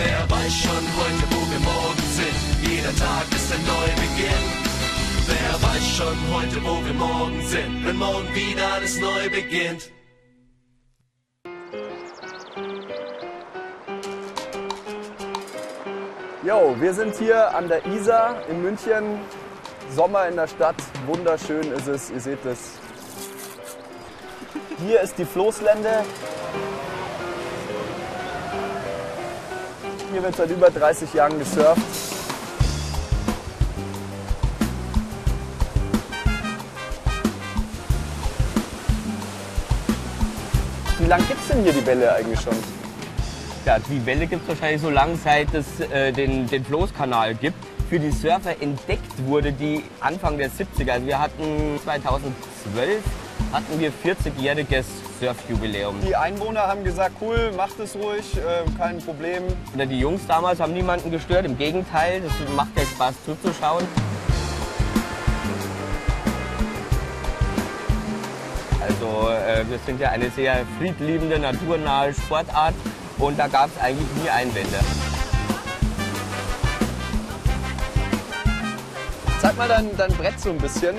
Wer weiß schon heute, wo wir morgen sind? Jeder Tag ist ein Neubeginn. Wer weiß schon heute, wo wir morgen sind? Wenn morgen wieder alles neu beginnt. Jo, wir sind hier an der Isar in München. Sommer in der Stadt, wunderschön ist es, ihr seht es. Hier ist die Floßlände. Hier wird seit über 30 Jahren gesurft. Wie lange gibt es denn hier die Welle eigentlich schon? Ja, die Welle gibt es wahrscheinlich so lange, seit es äh, den, den Floßkanal gibt. Für die Surfer entdeckt wurde die Anfang der 70er. Also wir hatten 2012 hatten wir 40-jähriges Surfjubiläum. Die Einwohner haben gesagt, cool, macht es ruhig, äh, kein Problem. Oder die Jungs damals haben niemanden gestört, im Gegenteil, das macht ja Spaß zuzuschauen. Also äh, wir sind ja eine sehr friedliebende, naturnahe Sportart und da gab es eigentlich nie Einwände. Zeig mal dein, dein Brett so ein bisschen.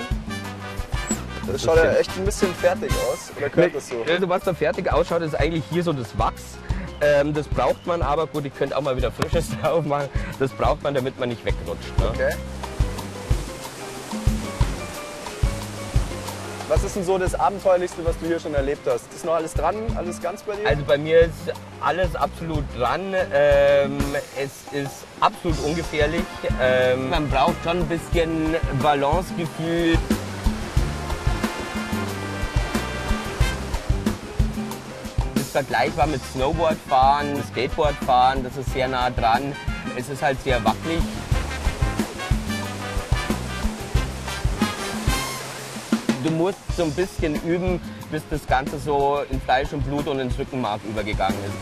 Das schaut ja echt ein bisschen fertig aus. Oder gehört das so? Also was da fertig ausschaut, ist eigentlich hier so das Wachs. Ähm, das braucht man aber, gut, ich könnte auch mal wieder Frisches drauf machen. Das braucht man, damit man nicht wegrutscht. Ne? Okay. Was ist denn so das Abenteuerlichste, was du hier schon erlebt hast? Ist noch alles dran? Alles ganz bei dir? Also bei mir ist alles absolut dran. Ähm, es ist absolut ungefährlich. Ähm, man braucht schon ein bisschen Balancegefühl. Ist vergleichbar mit Snowboardfahren, Skateboardfahren, das ist sehr nah dran. Es ist halt sehr wackelig. Du musst so ein bisschen üben, bis das Ganze so in Fleisch und Blut und ins Rückenmark übergegangen ist.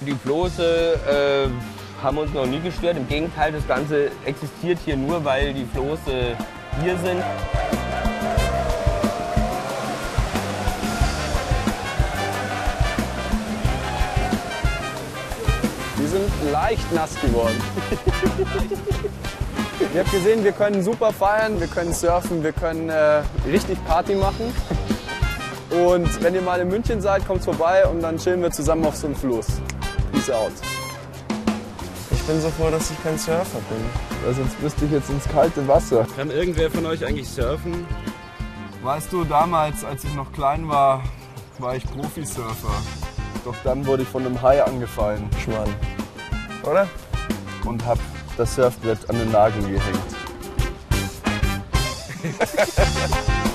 Die Floße äh, haben uns noch nie gestört. Im Gegenteil, das Ganze existiert hier nur, weil die Floße hier sind. Sind leicht nass geworden. Ihr habt gesehen, wir können super feiern, wir können surfen, wir können äh, richtig Party machen. Und wenn ihr mal in München seid, kommt vorbei und dann chillen wir zusammen auf so einem Floß. Peace out. Ich bin so froh, dass ich kein Surfer bin. Weil sonst müsste ich jetzt ins kalte Wasser. Kann irgendwer von euch eigentlich surfen? Weißt du, damals, als ich noch klein war, war ich Profisurfer. Doch dann wurde ich von einem Hai angefallen. Schmarrn. Oder? Und hab das Surfbrett an den Nagel gehängt.